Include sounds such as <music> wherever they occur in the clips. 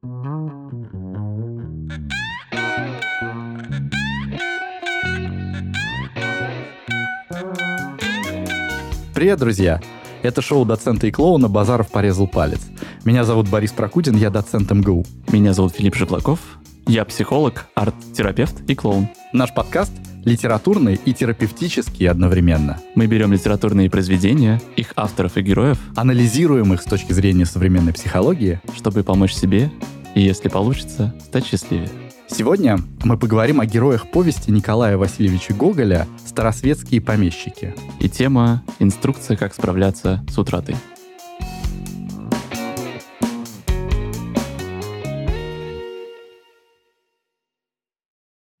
Привет, друзья! Это шоу доцента и клоуна «Базаров порезал палец». Меня зовут Борис Прокудин, я доцент МГУ. Меня зовут Филипп Жиплаков, я психолог, арт-терапевт и клоун. Наш подкаст литературный и терапевтический одновременно. Мы берем литературные произведения, их авторов и героев, Анализируем их с точки зрения современной психологии. чтобы помочь себе и, если получится, стать счастливее. Сегодня мы поговорим о героях повести Николая Васильевича Гоголя «Старосветские помещики». И тема «Инструкция, как справляться с утратой».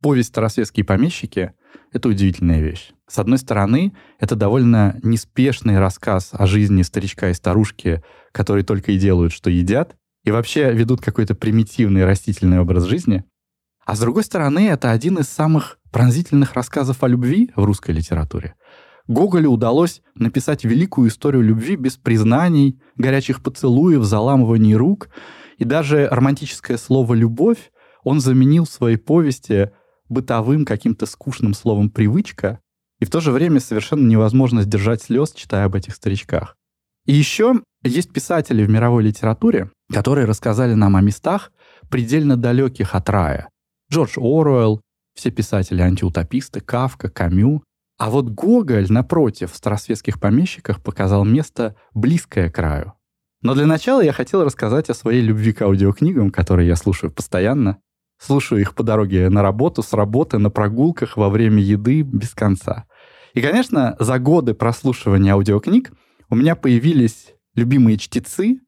Повесть «Старосветские помещики» — это удивительная вещь. С одной стороны, это довольно неспешный рассказ о жизни старичка и старушки, которые только и делают, что едят, и вообще ведут какой-то примитивный растительный образ жизни. А с другой стороны, это один из самых пронзительных рассказов о любви в русской литературе. Гоголю удалось написать великую историю любви без признаний, горячих поцелуев, заламываний рук, и даже романтическое слово «любовь» он заменил в своей повести бытовым каким-то скучным словом «привычка», и в то же время совершенно невозможно сдержать слез, читая об этих старичках. И еще есть писатели в мировой литературе, которые рассказали нам о местах, предельно далеких от рая. Джордж Оруэлл, все писатели-антиутописты, Кавка, Камю. А вот Гоголь, напротив, в старосветских помещиках показал место, близкое к раю. Но для начала я хотел рассказать о своей любви к аудиокнигам, которые я слушаю постоянно. Слушаю их по дороге на работу, с работы, на прогулках, во время еды, без конца. И, конечно, за годы прослушивания аудиокниг у меня появились любимые чтецы,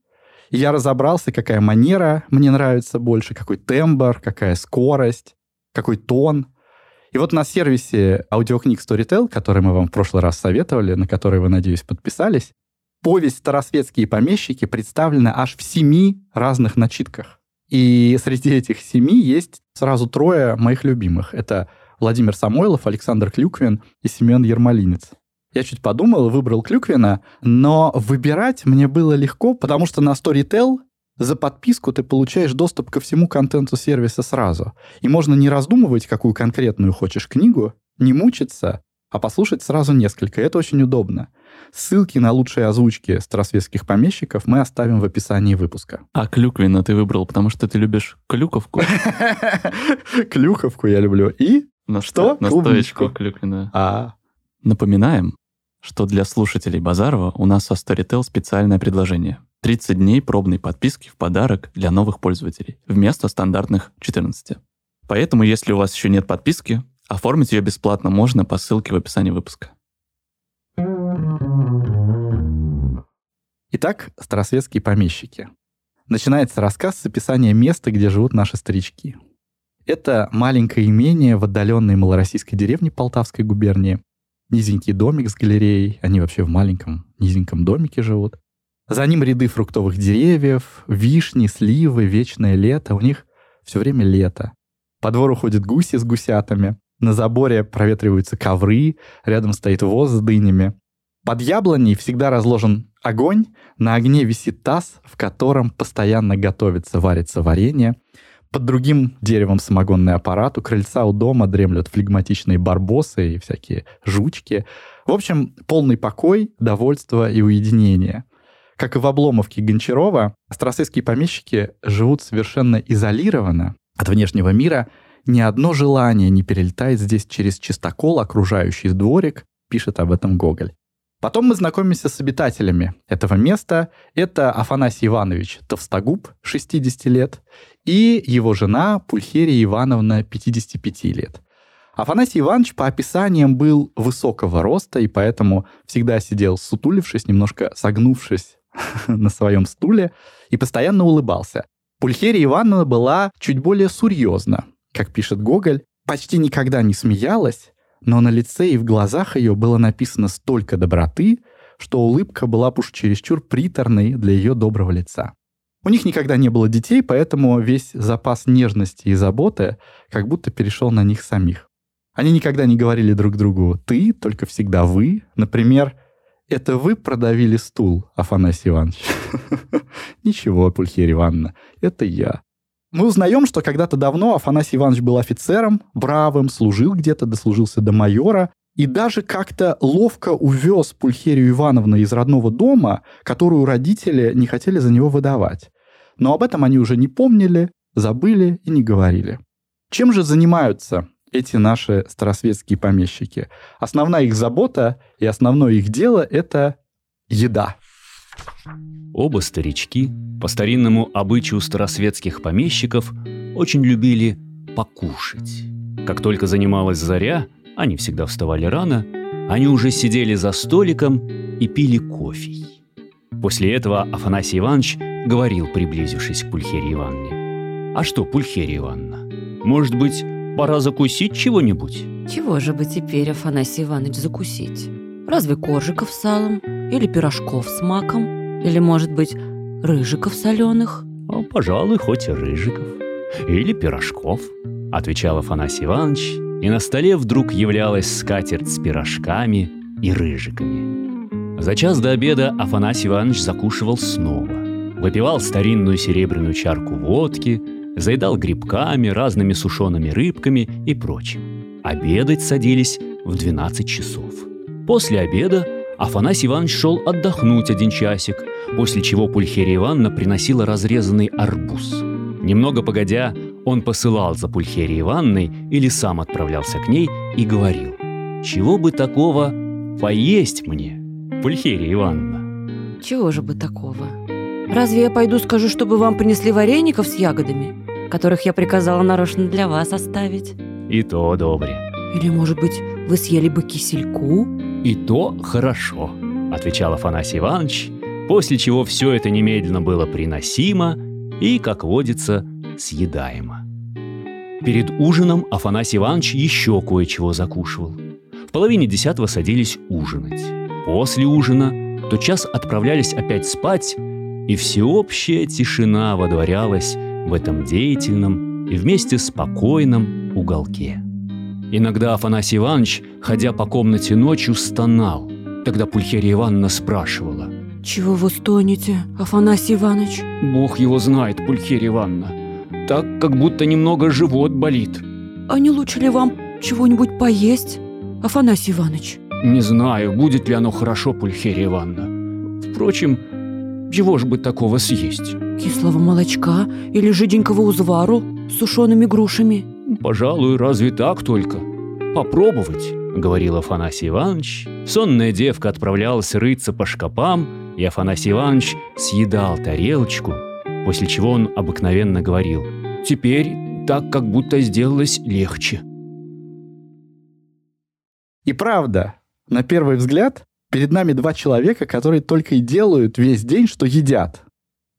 и я разобрался, какая манера мне нравится больше, какой тембр, какая скорость, какой тон. И вот на сервисе аудиокниг Storytel, который мы вам в прошлый раз советовали, на который вы, надеюсь, подписались, повесть «Старосветские помещики» представлена аж в семи разных начитках. И среди этих семи есть сразу трое моих любимых. Это Владимир Самойлов, Александр Клюквин и Семен Ермолинец. Я чуть подумал, выбрал Клюквина, но выбирать мне было легко, потому что на Storytel за подписку ты получаешь доступ ко всему контенту сервиса сразу. И можно не раздумывать, какую конкретную хочешь книгу, не мучиться, а послушать сразу несколько. Это очень удобно. Ссылки на лучшие озвучки старосветских помещиков мы оставим в описании выпуска. А Клюквина ты выбрал, потому что ты любишь клюковку? <laughs> Клюковку я люблю. И Что? Настоечку. Клюквина. а, Напоминаем, что для слушателей Базарова у нас со Storytel специальное предложение. 30 дней пробной подписки в подарок для новых пользователей вместо стандартных 14. Поэтому, если у вас еще нет подписки, оформить ее бесплатно можно по ссылке в описании выпуска. Итак, старосветские помещики. Начинается рассказ с описания места, где живут наши старички. Это маленькое имение в отдаленной малороссийской деревне Полтавской губернии. Низенький домик с галереей, они вообще в маленьком низеньком домике живут. За ним ряды фруктовых деревьев, вишни, сливы, вечное лето. У них все время лето. По двору ходят гуси с гусятами. На заборе проветриваются ковры, рядом стоит воз с дынями. Под яблоней всегда разложен огонь, на огне висит таз, в котором постоянно готовится, варится варенье. Под другим деревом самогонный аппарат, у крыльца у дома дремлют флегматичные барбосы и всякие жучки. В общем, полный покой, довольство и уединение. Как и в Обломовке Гончарова, старосветские помещики живут совершенно изолированно от внешнего мира. Ни одно желание не перелетает здесь через чистокол, окружающий дворик, пишет об этом Гоголь. Потом мы знакомимся с обитателями этого места. Это Афанасий Иванович Товстогуб, 60 лет, и его жена Пульхерия Ивановна, 55 лет. Афанасий Иванович по описаниям был высокого роста, и поэтому всегда сидел сутулившись, немножко согнувшись <laughs> на своем стуле, и постоянно улыбался. Пульхерия Ивановна была чуть более серьезна, как пишет Гоголь, почти никогда не смеялась, но на лице и в глазах ее было написано столько доброты, что улыбка была уж чересчур приторной для ее доброго лица. У них никогда не было детей, поэтому весь запас нежности и заботы как будто перешел на них самих. Они никогда не говорили друг другу «ты», только всегда «вы». Например, «это вы продавили стул, Афанасий Иванович». <laughs> «Ничего, Пульхерия Ивановна, это я». Мы узнаем, что когда-то давно Афанасий Иванович был офицером, бравым, служил где-то, дослужился до майора, и даже как-то ловко увез Пульхерию Ивановну из родного дома, которую родители не хотели за него выдавать. Но об этом они уже не помнили, забыли и не говорили. Чем же занимаются эти наши старосветские помещики? Основная их забота и основное их дело – это еда. Оба старички, по старинному обычаю старосветских помещиков, очень любили покушать. Как только занималась заря, они всегда вставали рано, они уже сидели за столиком и пили кофе. После этого Афанасий Иванович говорил, приблизившись к Пульхерии Ивановне. «А что, Пульхерия Ивановна, может быть, пора закусить чего-нибудь?» Чего же бы теперь, Афанасий Иванович, закусить? Разве коржиков салом? Или пирожков с маком? Или, может быть, рыжиков соленых? «А, «Пожалуй, хоть и рыжиков. Или пирожков», — отвечал Афанасий Иванович, и на столе вдруг являлась скатерть с пирожками и рыжиками. За час до обеда Афанасий Иванович закушивал снова. Выпивал старинную серебряную чарку водки, заедал грибками, разными сушеными рыбками и прочим. Обедать садились в 12 часов. После обеда Афанасий Иванович шел отдохнуть один часик, после чего Пульхерия Ивановна приносила разрезанный арбуз. Немного погодя, он посылал за Пульхерией Ивановной или сам отправлялся к ней и говорил, «Чего бы такого поесть мне, Пульхерия Ивановна?» Чего же бы такого? Разве я пойду скажу, чтобы вам принесли вареников с ягодами, которых я приказала нарочно для вас оставить? И то добре. Или, может быть, вы съели бы кисельку? И то хорошо, отвечал Афанасий Иванович, после чего все это немедленно было приносимо и, как водится, съедаемо. Перед ужином Афанасий Иванович еще кое-чего закушивал. В половине десятого садились ужинать. После ужина тотчас отправлялись опять спать, и всеобщая тишина водворялась в этом деятельном и вместе спокойном уголке. Иногда Афанасий Иванович, ходя по комнате ночью, стонал. Тогда Пульхерия Ивановна спрашивала. Чего вы стонете, Афанасий Иванович? «Бог его знает, Пульхерия Ивановна так, как будто немного живот болит. А не лучше ли вам чего-нибудь поесть, Афанасий Иванович? Не знаю, будет ли оно хорошо, Пульхерия Ивановна. Впрочем, чего ж бы такого съесть? Кислого молочка или жиденького узвару с сушеными грушами? Пожалуй, разве так только? Попробовать, говорил Афанасий Иванович. Сонная девка отправлялась рыться по шкапам, и Афанасий Иванович съедал тарелочку, после чего он обыкновенно говорил – Теперь так как будто сделалось легче. И правда, на первый взгляд, перед нами два человека, которые только и делают весь день, что едят.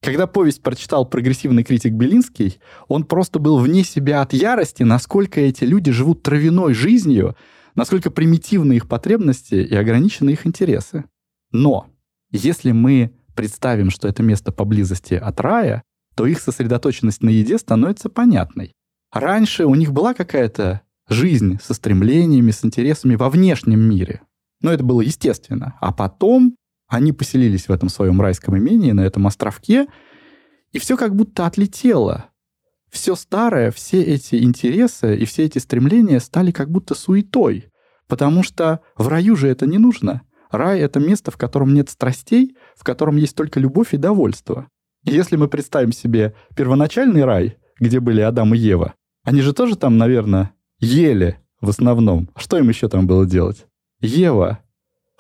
Когда повесть прочитал прогрессивный критик Белинский, он просто был вне себя от ярости, насколько эти люди живут травяной жизнью, насколько примитивны их потребности и ограничены их интересы. Но если мы представим, что это место поблизости от рая, то их сосредоточенность на еде становится понятной. Раньше у них была какая-то жизнь со стремлениями, с интересами во внешнем мире. Но это было естественно. А потом они поселились в этом своем райском имении, на этом островке, и все как будто отлетело. Все старое, все эти интересы и все эти стремления стали как будто суетой. Потому что в раю же это не нужно. Рай — это место, в котором нет страстей, в котором есть только любовь и довольство. Если мы представим себе первоначальный рай, где были Адам и Ева, они же тоже там, наверное, ели в основном. Что им еще там было делать? Ева,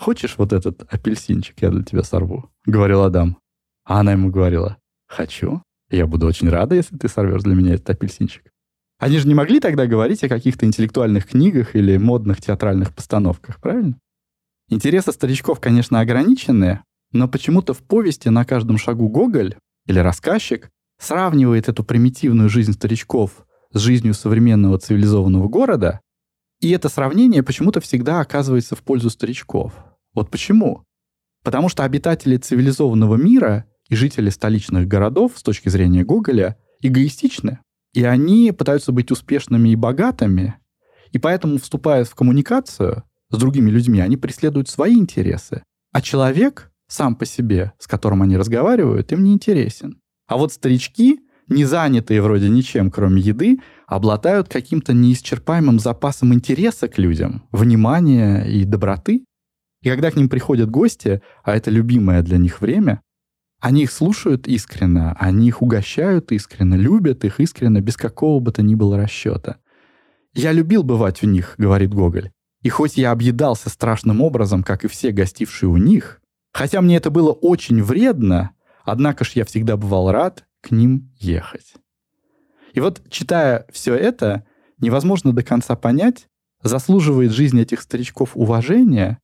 хочешь вот этот апельсинчик, я для тебя сорву? Говорил Адам. А она ему говорила, хочу. Я буду очень рада, если ты сорвешь для меня этот апельсинчик. Они же не могли тогда говорить о каких-то интеллектуальных книгах или модных театральных постановках, правильно? Интересы старичков, конечно, ограниченные, но почему-то в повести на каждом шагу Гоголь или рассказчик сравнивает эту примитивную жизнь старичков с жизнью современного цивилизованного города, и это сравнение почему-то всегда оказывается в пользу старичков. Вот почему? Потому что обитатели цивилизованного мира и жители столичных городов с точки зрения Гоголя эгоистичны. И они пытаются быть успешными и богатыми, и поэтому, вступая в коммуникацию с другими людьми, они преследуют свои интересы. А человек сам по себе, с которым они разговаривают, им не интересен. А вот старички не занятые вроде ничем, кроме еды, обладают каким-то неисчерпаемым запасом интереса к людям, внимания и доброты. И когда к ним приходят гости, а это любимое для них время, они их слушают искренне, они их угощают искренне, любят их искренне, без какого бы то ни было расчета. «Я любил бывать у них», — говорит Гоголь. «И хоть я объедался страшным образом, как и все гостившие у них, хотя мне это было очень вредно, однако ж я всегда бывал рад к ним ехать». И вот, читая все это, невозможно до конца понять, заслуживает жизнь этих старичков уважения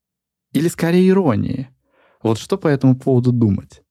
или скорее иронии. Вот что по этому поводу думать?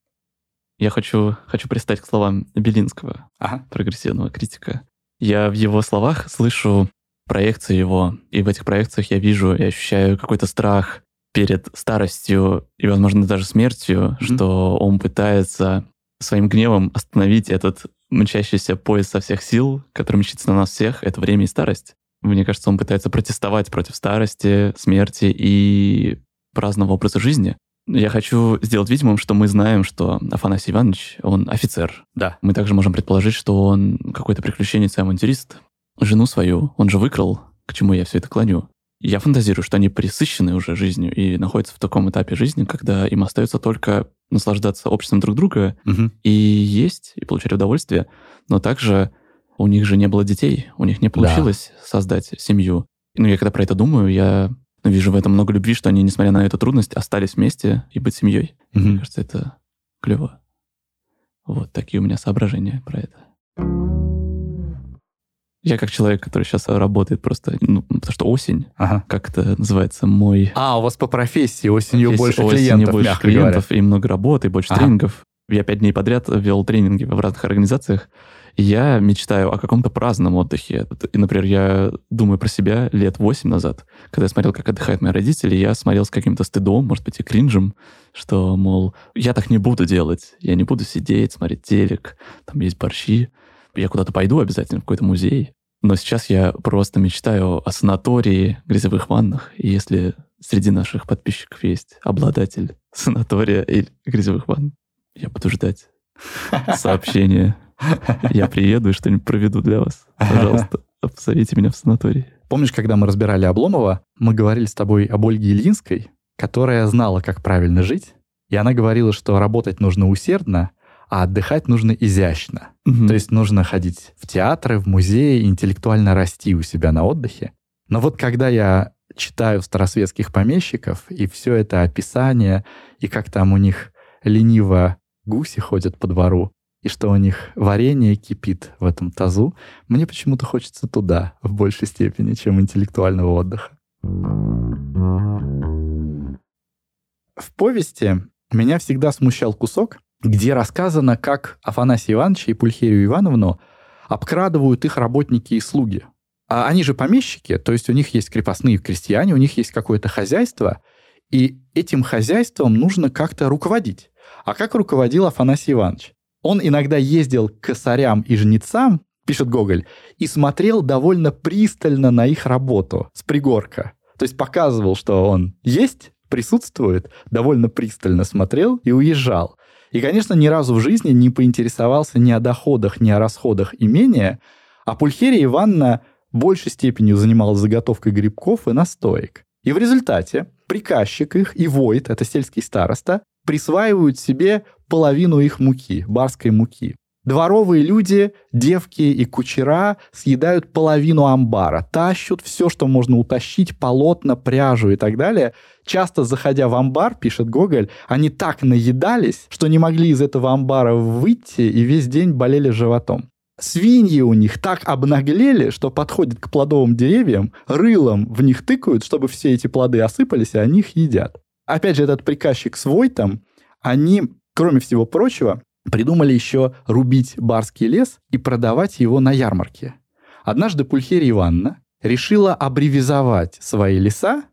Я хочу, хочу пристать к словам Белинского, ага. прогрессивного критика. Я в его словах слышу проекции его, и в этих проекциях я вижу и ощущаю какой-то страх перед старостью и, возможно, даже смертью, mm-hmm. что он пытается своим гневом остановить этот мчащийся поезд со всех сил, который мчится на нас всех, это время и старость. Мне кажется, он пытается протестовать против старости, смерти и праздного образа жизни. Я хочу сделать видимым, что мы знаем, что Афанасий Иванович, он офицер. Да. Мы также можем предположить, что он какой-то приключенец и авантюрист. Жену свою он же выкрал, к чему я все это клоню. Я фантазирую, что они присыщены уже жизнью и находятся в таком этапе жизни, когда им остается только наслаждаться обществом друг друга угу. и есть, и получать удовольствие, но также у них же не было детей, у них не получилось да. создать семью. Ну, я когда про это думаю, я вижу в этом много любви, что они, несмотря на эту трудность, остались вместе и быть семьей. Угу. Мне кажется, это клево. Вот такие у меня соображения про это. Я как человек, который сейчас работает просто, ну, потому что осень, ага. как это называется, мой... А, у вас по профессии осенью профессия, больше осенью клиентов, больше клиентов говоря. и много работы, и больше ага. тренингов. Я пять дней подряд вел тренинги в разных организациях, и я мечтаю о каком-то праздном отдыхе. И, например, я думаю про себя лет восемь назад, когда я смотрел, как отдыхают мои родители, я смотрел с каким-то стыдом, может быть, и кринжем, что, мол, я так не буду делать, я не буду сидеть, смотреть телек, там есть борщи, я куда-то пойду обязательно в какой-то музей. Но сейчас я просто мечтаю о санатории, грязевых ваннах. И если среди наших подписчиков есть обладатель <laughs> санатория или грязевых ванн, я буду ждать <laughs> сообщения. Я приеду и что-нибудь проведу для вас. Пожалуйста, посоветуйте меня в санатории. Помнишь, когда мы разбирали Обломова, мы говорили с тобой об Ольге Ильинской, которая знала, как правильно жить, и она говорила, что работать нужно усердно, а отдыхать нужно изящно. Угу. То есть нужно ходить в театры, в музеи, интеллектуально расти у себя на отдыхе. Но вот когда я читаю старосветских помещиков, и все это описание, и как там у них лениво гуси ходят по двору, и что у них варенье кипит в этом тазу, мне почему-то хочется туда в большей степени, чем интеллектуального отдыха. В повести меня всегда смущал кусок, где рассказано, как Афанасия Ивановича и Пульхерию Ивановну обкрадывают их работники и слуги. А они же помещики, то есть у них есть крепостные крестьяне, у них есть какое-то хозяйство, и этим хозяйством нужно как-то руководить. А как руководил Афанасий Иванович? Он иногда ездил к косарям и жнецам, пишет Гоголь, и смотрел довольно пристально на их работу с пригорка. То есть показывал, что он есть, присутствует, довольно пристально смотрел и уезжал. И, конечно, ни разу в жизни не поинтересовался ни о доходах, ни о расходах имения, а Пульхерия Ивановна большей степенью занималась заготовкой грибков и настоек. И в результате приказчик их и Войт, это сельский староста, присваивают себе половину их муки, барской муки. Дворовые люди, девки и кучера съедают половину амбара, тащут все, что можно утащить, полотна, пряжу и так далее. Часто, заходя в амбар, пишет Гоголь, они так наедались, что не могли из этого амбара выйти и весь день болели животом. Свиньи у них так обнаглели, что подходят к плодовым деревьям, рылом в них тыкают, чтобы все эти плоды осыпались, и они их едят. Опять же, этот приказчик с Войтом, они, кроме всего прочего, придумали еще рубить барский лес и продавать его на ярмарке. Однажды Пульхерия Ивановна решила абревизовать свои леса,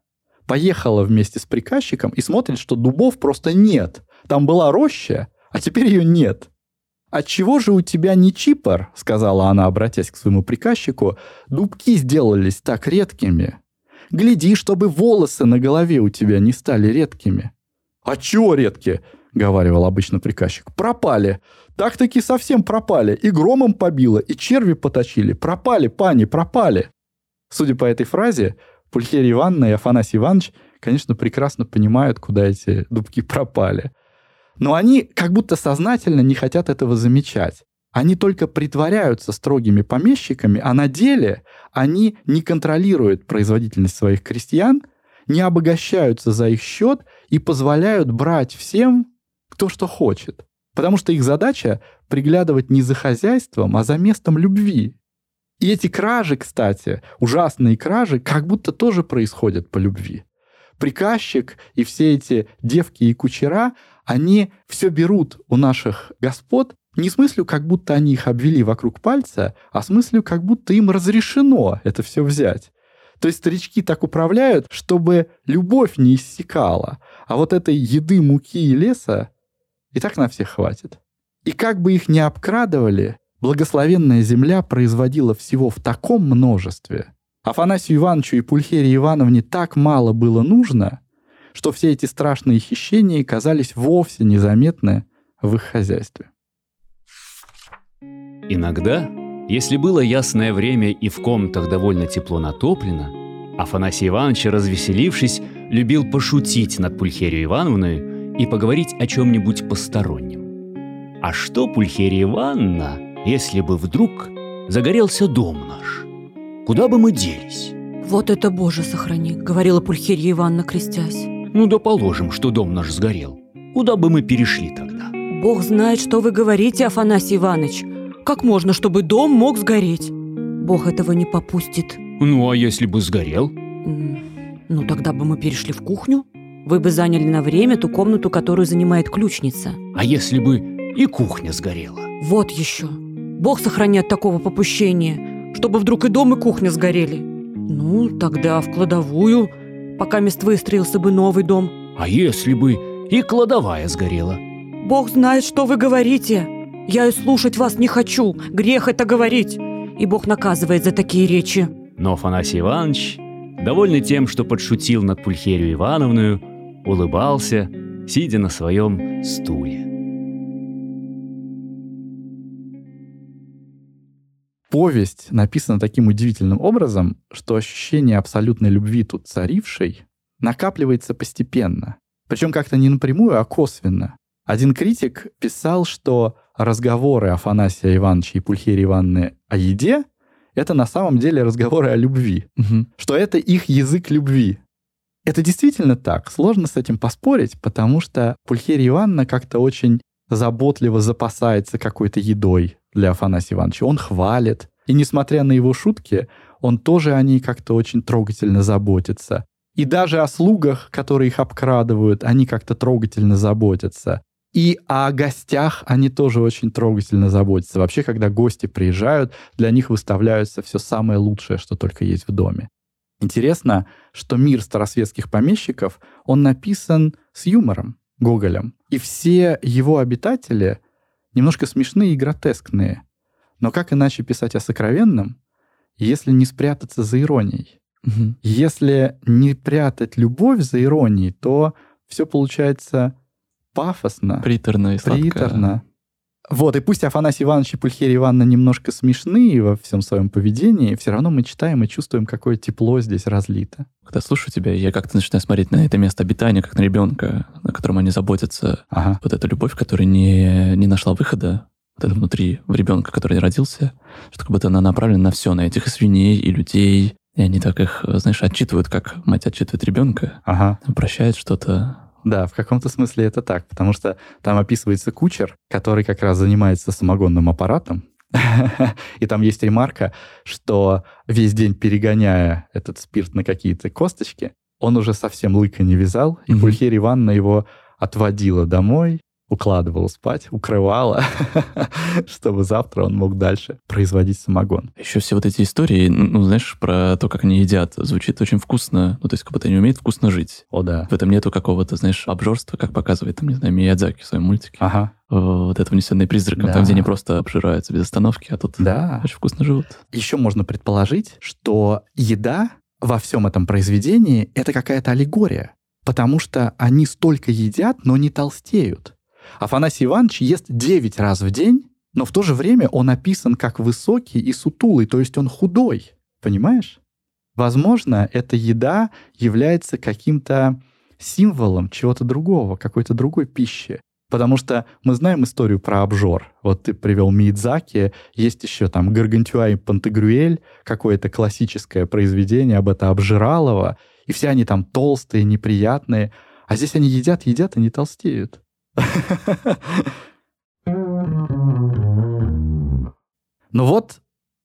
поехала вместе с приказчиком и смотрит, что дубов просто нет. Там была роща, а теперь ее нет. «Отчего же у тебя не чипор?» — сказала она, обратясь к своему приказчику. «Дубки сделались так редкими. Гляди, чтобы волосы на голове у тебя не стали редкими». «А чего редкие?» — говаривал обычно приказчик. «Пропали! Так-таки совсем пропали! И громом побило, и черви поточили! Пропали, пани, пропали!» Судя по этой фразе, Пульхерия Ивановна и Афанасий Иванович, конечно, прекрасно понимают, куда эти дубки пропали. Но они как будто сознательно не хотят этого замечать. Они только притворяются строгими помещиками, а на деле они не контролируют производительность своих крестьян, не обогащаются за их счет и позволяют брать всем, кто что хочет. Потому что их задача приглядывать не за хозяйством, а за местом любви. И эти кражи, кстати, ужасные кражи, как будто тоже происходят по любви. Приказчик и все эти девки и кучера, они все берут у наших господ не с мыслью, как будто они их обвели вокруг пальца, а с мыслью, как будто им разрешено это все взять. То есть старички так управляют, чтобы любовь не иссякала. А вот этой еды, муки и леса и так на всех хватит. И как бы их ни обкрадывали, благословенная земля производила всего в таком множестве. Афанасию Ивановичу и Пульхерии Ивановне так мало было нужно, что все эти страшные хищения казались вовсе незаметны в их хозяйстве. Иногда, если было ясное время и в комнатах довольно тепло натоплено, Афанасий Иванович, развеселившись, любил пошутить над Пульхерией Ивановной и поговорить о чем-нибудь постороннем. А что, Пульхерия Ивановна, если бы вдруг загорелся дом наш? Куда бы мы делись? «Вот это, Боже, сохрани!» — говорила Пульхерия Ивановна, крестясь. Ну да положим, что дом наш сгорел. Куда бы мы перешли тогда? «Бог знает, что вы говорите, Афанасий Иванович. Как можно, чтобы дом мог сгореть? Бог этого не попустит». Ну а если бы сгорел? Ну, тогда бы мы перешли в кухню. Вы бы заняли на время ту комнату, которую занимает ключница. А если бы и кухня сгорела? Вот еще. Бог сохранят такого попущения, чтобы вдруг и дом, и кухня сгорели. Ну, тогда в кладовую, пока мест выстроился бы новый дом. А если бы и кладовая сгорела? Бог знает, что вы говорите. Я и слушать вас не хочу. Грех это говорить. И Бог наказывает за такие речи. Но Афанасий Иванович, довольный тем, что подшутил над Пульхерию Ивановную, улыбался, сидя на своем стуле. Повесть написана таким удивительным образом, что ощущение абсолютной любви тут царившей накапливается постепенно. Причем как-то не напрямую, а косвенно. Один критик писал, что разговоры Афанасия Ивановича и Пульхерии Ивановны о еде — это на самом деле разговоры о любви. Мгм. Что это их язык любви. Это действительно так. Сложно с этим поспорить, потому что Пульхерия Ивановна как-то очень заботливо запасается какой-то едой для Афанасия Ивановича. Он хвалит. И несмотря на его шутки, он тоже о ней как-то очень трогательно заботится. И даже о слугах, которые их обкрадывают, они как-то трогательно заботятся. И о гостях они тоже очень трогательно заботятся. Вообще, когда гости приезжают, для них выставляются все самое лучшее, что только есть в доме. Интересно, что мир старосветских помещиков, он написан с юмором, Гоголем. И все его обитатели немножко смешные и гротескные. Но как иначе писать о сокровенном, если не спрятаться за иронией? Мгм. Если не прятать любовь за иронией, то все получается пафосно, Приторно и сладко. приторно. Вот, и пусть Афанасий Иванович и Пульхерия Ивановна немножко смешные во всем своем поведении, все равно мы читаем и чувствуем, какое тепло здесь разлито. Когда слушаю тебя, я как-то начинаю смотреть на это место обитания, как на ребенка, на котором они заботятся. Ага. Вот эта любовь, которая не, не нашла выхода, вот это внутри в ребенка, который родился, что как будто она направлена на все, на этих и свиней, и людей. И они так их, знаешь, отчитывают, как мать отчитывает ребенка, Ага. прощает что-то. Да, в каком-то смысле это так, потому что там описывается кучер, который как раз занимается самогонным аппаратом. <laughs> И там есть ремарка, что весь день перегоняя этот спирт на какие-то косточки, он уже совсем лыка не вязал, и. Пульхерия Ивановна его отводила домой, укладывала спать, укрывала, <laughs> чтобы завтра он мог дальше производить самогон. Еще все вот эти истории, ну, знаешь, про то, как они едят, звучит очень вкусно. Ну, то есть, как будто они умеют вкусно жить. О, да. В этом нету какого-то, знаешь, обжорства, как показывает, там, не знаю, Миядзаки в своем мультике. Ага. Вот это «Унесенные призраком», Да. там, где они просто обжираются без остановки, а тут Да. очень вкусно живут. Еще можно предположить, что еда во всем этом произведении — это какая-то аллегория, потому что они столько едят, но не толстеют. Афанасий Иванович ест 9 раз в день, но в то же время он описан как высокий и сутулый, то есть он худой. Понимаешь? Возможно, эта еда является каким-то символом чего-то другого, какой-то другой пищи. Потому что мы знаем историю про обжор. Вот ты привел Миядзаки, есть еще там Гаргантюа и Пантагрюэль, какое-то классическое произведение об это обжиралово, и все они там толстые, неприятные. А здесь они едят, едят и не толстеют. Но вот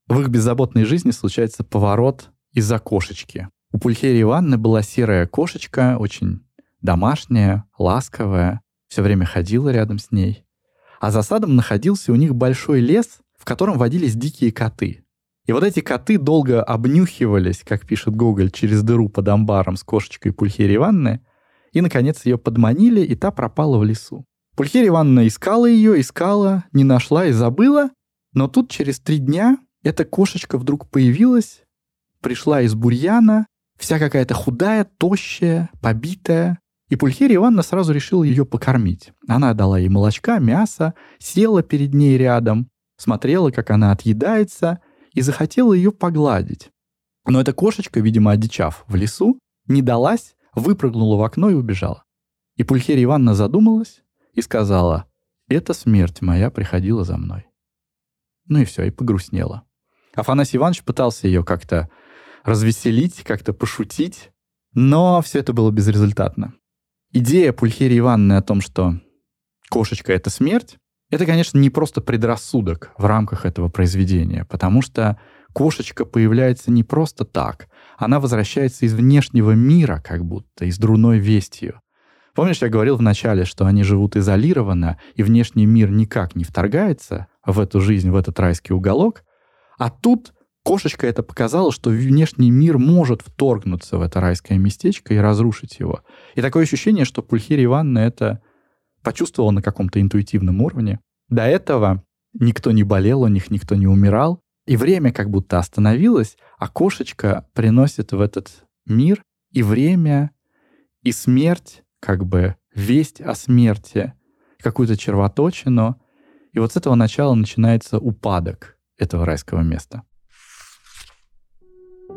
в их беззаботной жизни случается поворот из-за кошечки. У Пульхерии Ивановны была серая кошечка, очень домашняя, ласковая, все время ходила рядом с ней. А за садом находился у них большой лес, в котором водились дикие коты. И вот эти коты долго обнюхивались, как пишет Гоголь, через дыру под амбаром с кошечкой Пульхерии Ивановны, и, наконец, ее подманили, и та пропала в лесу. Пульхерия Ивановна искала ее, искала, не нашла и забыла, но тут через три дня эта кошечка вдруг появилась, пришла из бурьяна, вся какая-то худая, тощая, побитая, и Пульхерия Ивановна сразу решила ее покормить. Она дала ей молочка, мясо, села перед ней рядом, смотрела, как она отъедается, и захотела ее погладить. Но эта кошечка, видимо, одичав в лесу, не далась, выпрыгнула в окно и убежала. И Пульхерия Ивановна задумалась и сказала, «Эта смерть моя приходила за мной». Ну и все, и погрустнела. Афанасий Иванович пытался ее как-то развеселить, как-то пошутить, но все это было безрезультатно. Идея Пульхерии Ивановны о том, что кошечка — это смерть, это, конечно, не просто предрассудок в рамках этого произведения, потому что кошечка появляется не просто так. Она возвращается из внешнего мира, как будто, из друной вестью. Помнишь, я говорил вначале, что они живут изолированно, и внешний мир никак не вторгается в эту жизнь, в этот райский уголок? А тут Кошечка это показала, что внешний мир может вторгнуться в это райское местечко и разрушить его. И такое ощущение, что Пульхирия Ивановна это почувствовала на каком-то интуитивном уровне. До этого никто не болел, у них никто не умирал, и время как будто остановилось, а кошечка приносит в этот мир и время, и смерть, как бы весть о смерти, какую-то червоточину. И вот с этого начала начинается упадок этого райского места.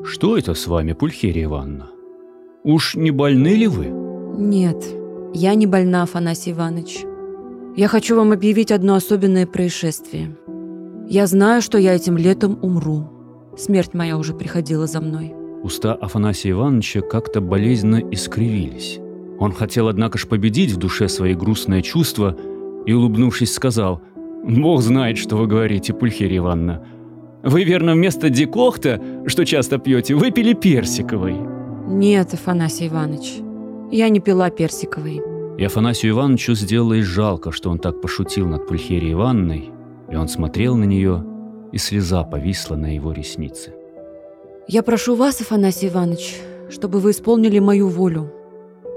Что это с вами, Пульхерия Ивановна? Уж не больны ли вы? Нет, я не больна, Афанасий Иванович. Я хочу вам объявить одно особенное происшествие. Я знаю, что я этим летом умру. Смерть моя уже приходила за мной. Уста Афанасия Ивановича как-то болезненно искривились. Он хотел, однако ж, победить в душе свои грустные чувства и, улыбнувшись, сказал, «Бог знает, что вы говорите, Пульхерия Ивановна. Вы, верно, вместо дикохта, что часто пьете, выпили персиковый. Нет, Афанасий Иванович, я не пила персиковый. И Афанасию Ивановичу сделалось жалко, что он так пошутил над Пульхерией Ивановной, и он смотрел на нее, и слеза повисла на его реснице. Я прошу вас, Афанасий Иванович, чтобы вы исполнили мою волю.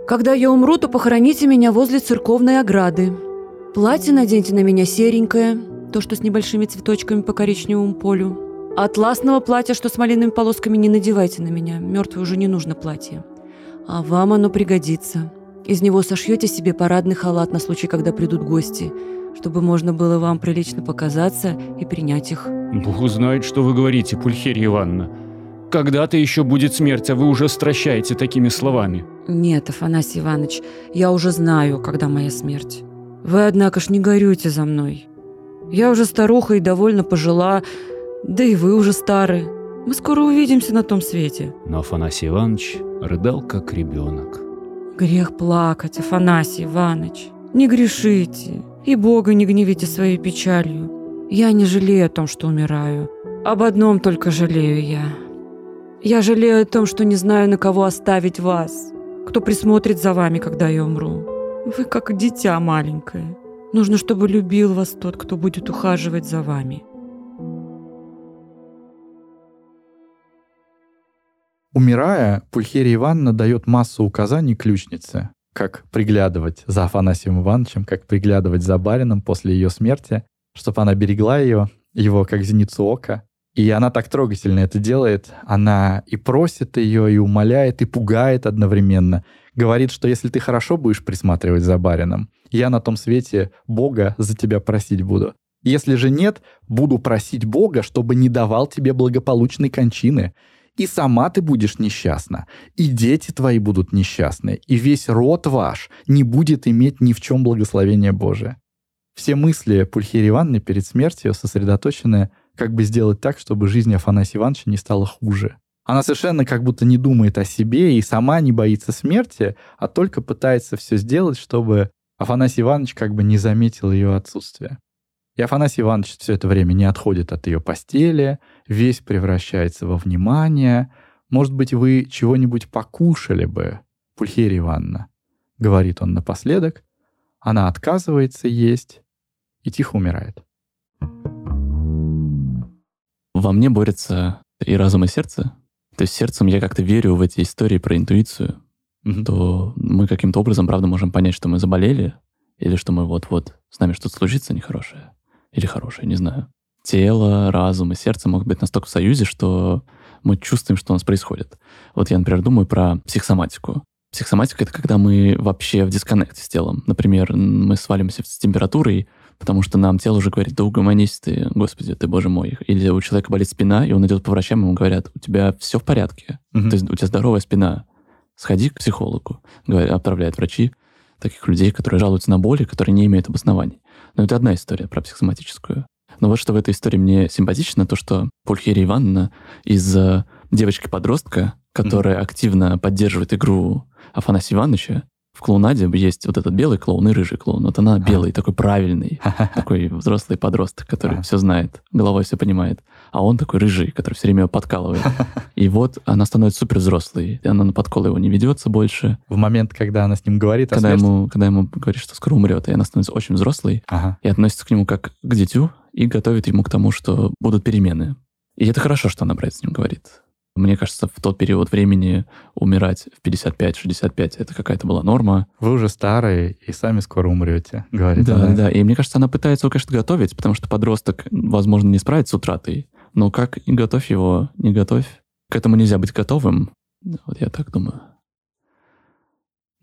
Когда я умру, то похороните меня возле церковной ограды. Платье наденьте на меня серенькое, то, что с небольшими цветочками по коричневому полю. Атласного платья, что с малиновыми полосками, не надевайте на меня. Мертвой уже не нужно платье. А вам оно пригодится. Из него сошьете себе парадный халат на случай, когда придут гости, чтобы можно было вам прилично показаться и принять их. Бог знает, что вы говорите, Пульхерия Ивановна. Когда-то еще будет смерть, а вы уже стращаете такими словами. Нет, Афанасий Иванович, я уже знаю, когда моя смерть. Вы, однако ж, не горюйте за мной. Я уже старуха и довольно пожила, да и вы уже стары. Мы скоро увидимся на том свете. Но Афанасий Иванович рыдал, как ребенок. Грех плакать, Афанасий Иванович. Не грешите и Бога не гневите своей печалью. Я не жалею о том, что умираю. Об одном только жалею я. Я жалею о том, что не знаю, на кого оставить вас. Кто присмотрит за вами, когда я умру. Вы как дитя маленькое. Нужно, чтобы любил вас тот, кто будет ухаживать за вами. Умирая, Пульхерия Ивановна дает массу указаний ключнице, как приглядывать за Афанасием Ивановичем, как приглядывать за барином после ее смерти, чтобы она берегла ее, его как зеницу ока. И она так трогательно это делает. Она и просит ее, и умоляет, и пугает одновременно. Говорит, что если ты хорошо будешь присматривать за барином, я на том свете Бога за тебя просить буду. Если же нет, буду просить Бога, чтобы не давал тебе благополучной кончины. И сама ты будешь несчастна, и дети твои будут несчастны, и весь род ваш не будет иметь ни в чем благословения Божия. Все мысли Пульхерии Ивановны перед смертью сосредоточены как бы сделать так, чтобы жизнь Афанасия Ивановича не стала хуже. Она совершенно как будто не думает о себе и сама не боится смерти, а только пытается все сделать, чтобы Афанасий Иванович как бы не заметил ее отсутствие. И Афанасий Иванович все это время не отходит от ее постели, весь превращается во внимание. Может быть, вы чего-нибудь покушали бы, Пульхерия Ивановна? Говорит он напоследок. Она отказывается есть и тихо умирает. Во мне борется и разум, и сердце. То есть сердцем я как-то верю в эти истории про интуицию, mm-hmm. то мы каким-то образом, правда, можем понять, что мы заболели, или что мы вот-вот, с нами что-то случится нехорошее, или хорошее, не знаю. Тело, разум и сердце могут быть настолько в союзе, что мы чувствуем, что у нас происходит. Вот я, например, думаю про психосоматику. Психосоматика — это когда мы вообще в дисконнекте с телом. Например, мы свалимся с температурой, потому что нам тело уже говорит, да угомонись ты, господи, ты, боже мой. Или у человека болит спина, и он идет по врачам, ему говорят, у тебя все в порядке, угу. то есть у тебя здоровая спина, сходи к психологу, говорят, отправляют врачи таких людей, которые жалуются на боли, которые не имеют обоснований. Но это одна история про психосоматическую. Но вот что в этой истории мне симпатично, то, что Пульхерия Ивановна из э, девочки-подростка, которая mm-hmm. активно поддерживает игру Афанасия Ивановича, в клоунаде есть вот этот белый клоун и рыжий клоун. Вот она белый, такой правильный, <laughs> такой взрослый подросток, который все знает, головой все понимает. А он такой рыжий, который все время его подкалывает. <laughs> И вот она становится супер взрослой. И она на подколы его не ведется больше. В момент, когда она с ним говорит когда ему, когда ему говорит, что скоро умрет, и она становится очень взрослой, ага. и относится к нему как к дитю, и готовит ему к тому, что будут перемены. И это хорошо, что она про это с ним говорит. Мне кажется, в тот период времени умирать в 55-65 это какая-то была норма. Вы уже старые и сами скоро умрете, говорит да, она. Да, и мне кажется, она пытается его, конечно, готовить, потому что подросток, возможно, не справится с утратой. Но как не готовь его, не готовь. К этому нельзя быть готовым. Вот я так думаю.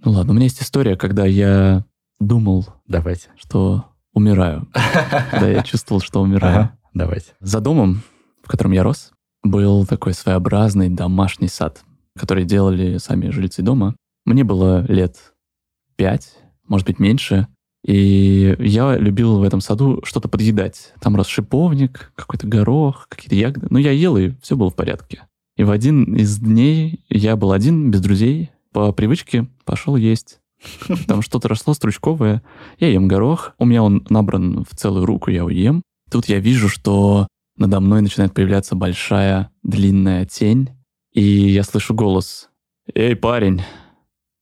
Ну ладно, у меня есть история, когда я думал, Давайте. что умираю. Да, я чувствовал, что умираю. Давайте. За домом, в котором я рос, был такой своеобразный домашний сад, который делали сами жильцы дома. Мне было лет пять, может быть, меньше. И я любил в этом саду что-то подъедать. Там рос шиповник, какой-то горох, какие-то ягоды. Но я ел, и все было в порядке. И в один из дней я был один, без друзей. По привычке пошел есть. Там что-то росло стручковое. Я ем горох. У меня он набран в целую руку, я его ем. Тут я вижу, что надо мной начинает появляться большая длинная тень, и я слышу голос. «Эй, парень,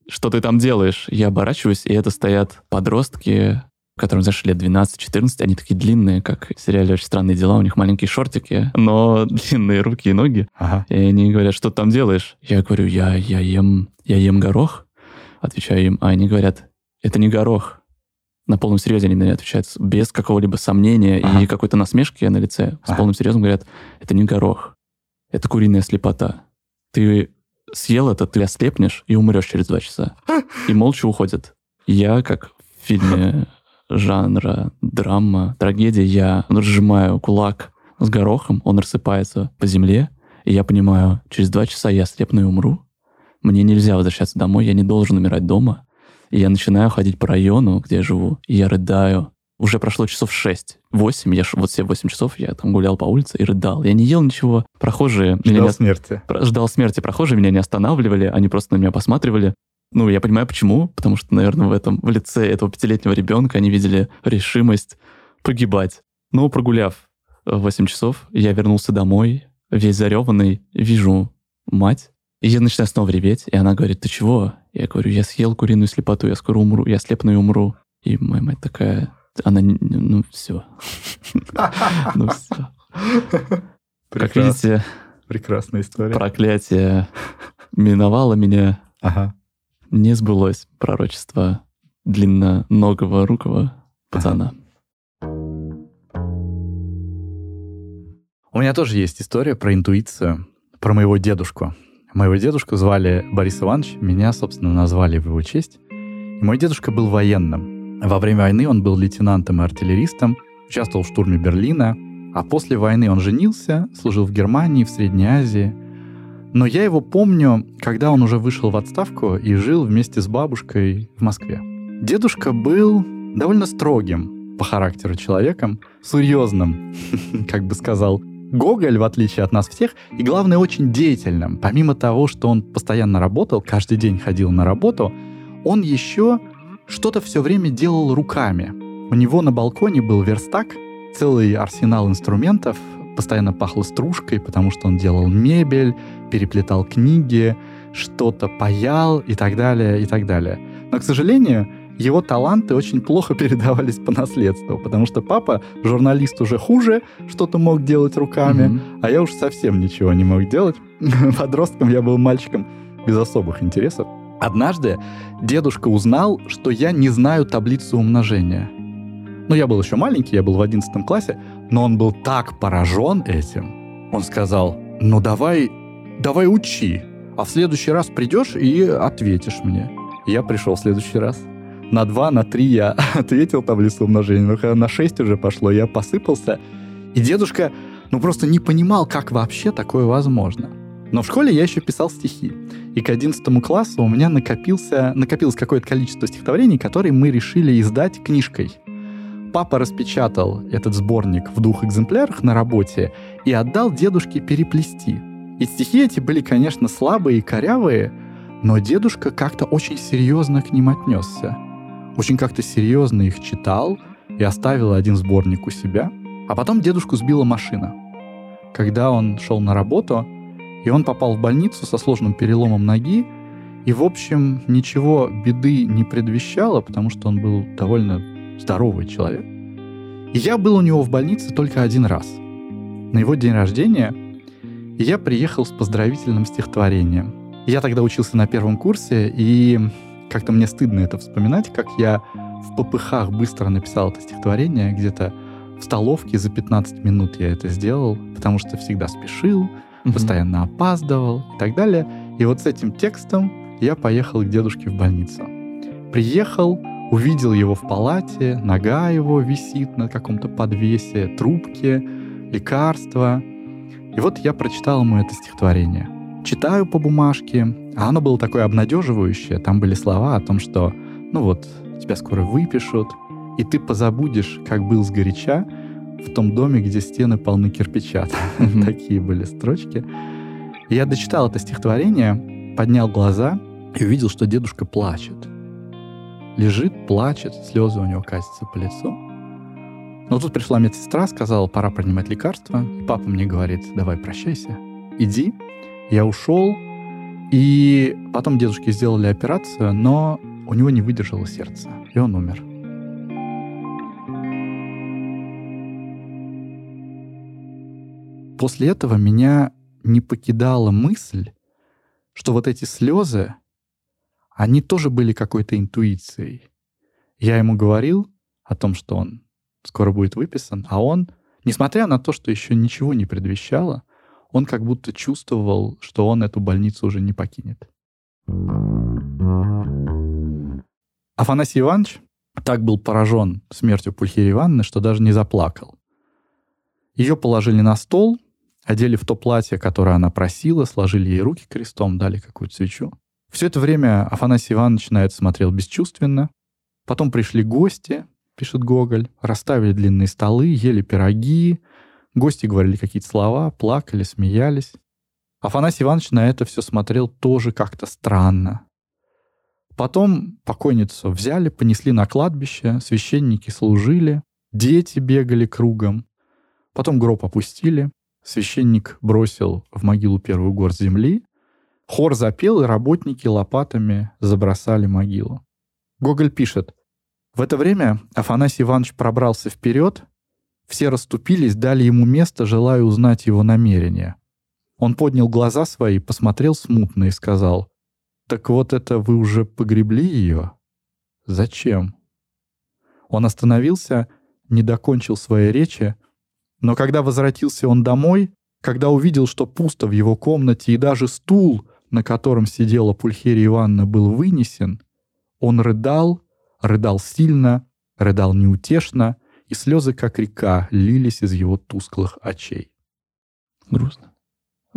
что ты там делаешь?» Я оборачиваюсь, и это стоят подростки, которым, знаешь, лет 12-14, они такие длинные, как в сериале «Очень странные дела», у них маленькие шортики, но <laughs> длинные руки и ноги. Ага. И они говорят, что ты там делаешь? Я говорю, я, я ем, я ем горох. Отвечаю им, а они говорят, это не горох, на полном серьезе они на меня отвечают, без какого-либо сомнения ага. и какой-то насмешки на лице. С ага. полным серьезом говорят, это не горох, это куриная слепота. Ты съел это, ты ослепнешь и умрешь через два часа. И молча уходят. Я, как в фильме жанра драма, трагедия, я сжимаю кулак с горохом, он рассыпается по земле, и я понимаю, через два часа я ослепну и умру. Мне нельзя возвращаться домой, я не должен умирать дома. И я начинаю ходить по району, где я живу, и я рыдаю. Уже прошло часов 6, 8, я, вот все 8 часов я там гулял по улице и рыдал. Я не ел ничего. Прохожие... Ждал меня не... смерти. Ждал смерти. Прохожие меня не останавливали, они просто на меня посматривали. Ну, я понимаю, почему. Потому что, наверное, в этом в лице этого пятилетнего ребенка они видели решимость погибать. Но прогуляв 8 часов, я вернулся домой, весь зареванный, вижу мать, и я начинаю снова реветь, и она говорит, ты чего? Я говорю, я съел куриную слепоту, я скоро умру, я слепну и умру. И моя мать такая, она, ну все. <laughs> Ну все. Как видите, прекрасная история. Проклятие миновало меня. Ага. Не сбылось пророчество длинноногого рукого пацана. У меня тоже есть история про интуицию, про моего дедушку. Моего дедушку звали Борис Иванович, меня, собственно, назвали в его честь. И мой дедушка был военным. Во время войны он был лейтенантом и артиллеристом, участвовал в штурме Берлина, а после войны он женился, служил в Германии, в Средней Азии. Но я его помню, когда он уже вышел в отставку и жил вместе с бабушкой в Москве. Дедушка был довольно строгим по характеру человеком, серьезным, <laughs> как бы сказал Гоголь, в отличие от нас всех, и, главное, очень деятельным. Помимо того, что он постоянно работал, каждый день ходил на работу, он еще что-то все время делал руками. У него на балконе был верстак, целый арсенал инструментов, постоянно пахло стружкой, потому что он делал мебель, переплетал книги, что-то паял и так далее, и так далее. Но, к сожалению, его таланты очень плохо <laughs> передавались по наследству, потому что папа, журналист уже хуже, что-то мог делать руками, mm-hmm. а я уж совсем ничего не мог делать. <laughs> Подростком я был мальчиком без особых интересов. Однажды дедушка узнал, что я не знаю таблицу умножения. Ну, я был еще маленький, я был в 11 классе, но он был так поражен этим. Он сказал, ну давай, давай учи, а в следующий раз придешь и ответишь мне. я пришел в следующий раз на 2, на 3 я <laughs> ответил таблицу умножения, но когда на 6 уже пошло, я посыпался. И дедушка, ну, просто не понимал, как вообще такое возможно. Но в школе я еще писал стихи. И к 11 классу у меня накопился, накопилось какое-то количество стихотворений, которые мы решили издать книжкой. Папа распечатал этот сборник в двух экземплярах на работе и отдал дедушке переплести. И стихи эти были, конечно, слабые и корявые, но дедушка как-то очень серьезно к ним отнесся очень как-то серьезно их читал и оставил один сборник у себя. А потом дедушку сбила машина. Когда он шел на работу, и он попал в больницу со сложным переломом ноги, и, в общем, ничего беды не предвещало, потому что он был довольно здоровый человек. И я был у него в больнице только один раз. На его день рождения и я приехал с поздравительным стихотворением. Я тогда учился на первом курсе, и как-то мне стыдно это вспоминать, как я в попыхах быстро написал это стихотворение, где-то в столовке за 15 минут я это сделал, потому что всегда спешил, mm-hmm. постоянно опаздывал и так далее. И вот с этим текстом я поехал к дедушке в больницу. Приехал, увидел его в палате, нога его висит на каком-то подвесе, трубке, лекарства. И вот я прочитал ему это стихотворение. Читаю по бумажке, а оно было такое обнадеживающее. Там были слова о том, что, ну вот, тебя скоро выпишут, и ты позабудешь, как был сгоряча в том доме, где стены полны кирпича. Такие были строчки. И я дочитал это стихотворение, поднял глаза и увидел, что дедушка плачет. Лежит, плачет, слезы у него катятся по лицу. Но тут пришла медсестра, сказала, пора принимать лекарства. И папа мне говорит, давай прощайся, иди. Я ушел, и потом дедушке сделали операцию, но у него не выдержало сердце, и он умер. После этого меня не покидала мысль, что вот эти слезы, они тоже были какой-то интуицией. Я ему говорил о том, что он скоро будет выписан, а он, несмотря на то, что еще ничего не предвещало, он как будто чувствовал, что он эту больницу уже не покинет. Афанасий Иванович так был поражен смертью Пульхерии Ивановны, что даже не заплакал. Ее положили на стол, одели в то платье, которое она просила, сложили ей руки крестом, дали какую-то свечу. Все это время Афанасий Иванович на это смотрел бесчувственно. Потом пришли гости, пишет Гоголь, расставили длинные столы, ели пироги, Гости говорили какие-то слова, плакали, смеялись. Афанасий Иванович на это все смотрел тоже как-то странно. Потом покойницу взяли, понесли на кладбище, священники служили, дети бегали кругом. Потом гроб опустили, священник бросил в могилу первую горсть земли, хор запел, и работники лопатами забросали могилу. Гоголь пишет, в это время Афанасий Иванович пробрался вперед все расступились, дали ему место, желая узнать его намерения. Он поднял глаза свои, посмотрел смутно и сказал, «Так вот это вы уже погребли ее? Зачем?» Он остановился, не докончил своей речи Но когда возвратился он домой, когда увидел, что пусто в его комнате и даже стул, на котором сидела Пульхерия Ивановна, был вынесен, он рыдал, рыдал сильно, рыдал неутешно, и слезы, как река, лились из его тусклых очей. Грустно.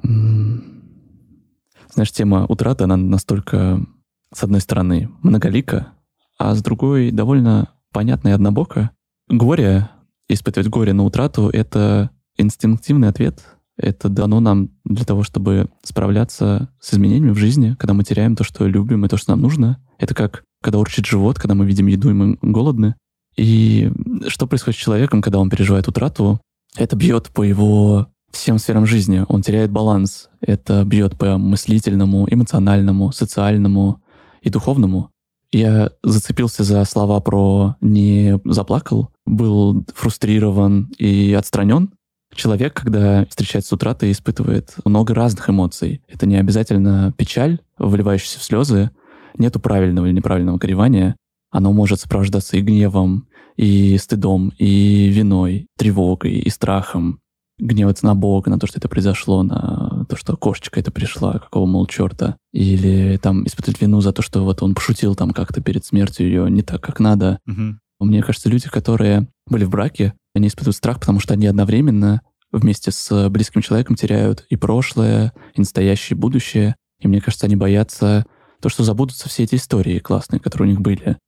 Знаешь, тема утраты, она настолько, с одной стороны, многолика, а с другой довольно понятна и однобока. Горе, испытывать горе на утрату — это инстинктивный ответ. Это дано нам для того, чтобы справляться с изменениями в жизни, когда мы теряем то, что любим, и то, что нам нужно. Это как когда урчит живот, когда мы видим еду, и мы голодны. И что происходит с человеком, когда он переживает утрату? Это бьет по его всем сферам жизни. Он теряет баланс. Это бьет по мыслительному, эмоциональному, социальному и духовному. Я зацепился за слова про «не заплакал», был фрустрирован и отстранен. Человек, когда встречается с утратой, испытывает много разных эмоций. Это не обязательно печаль, вливающаяся в слезы. Нету правильного или неправильного горевания. Оно может сопровождаться и гневом, и стыдом, и виной, тревогой, и страхом, гневаться на Бога, на то, что это произошло, на то, что кошечка это пришла, какого, мол, черта. Или там испытывать вину за то, что вот он пошутил там как-то перед смертью ее не так, как надо. Угу. Мне кажется, люди, которые были в браке, они испытывают страх, потому что они одновременно вместе с близким человеком теряют и прошлое, и настоящее, и будущее. И мне кажется, они боятся то, что забудутся все эти истории классные, которые у них были.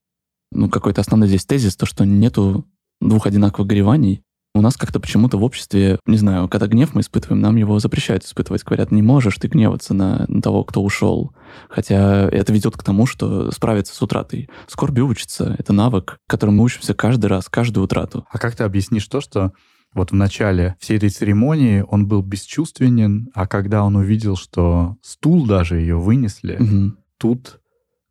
Ну, какой-то основной здесь тезис, то, что нету двух одинаковых гореваний, у нас как-то почему-то в обществе, не знаю, когда гнев мы испытываем, нам его запрещают испытывать. Говорят, не можешь ты гневаться на, на того, кто ушел. Хотя это ведет к тому, что справиться с утратой. Скорбью учится. Это навык, которым мы учимся каждый раз, каждую утрату. А как ты объяснишь то, что вот в начале всей этой церемонии он был бесчувственен, а когда он увидел, что стул даже ее вынесли, Мгм. тут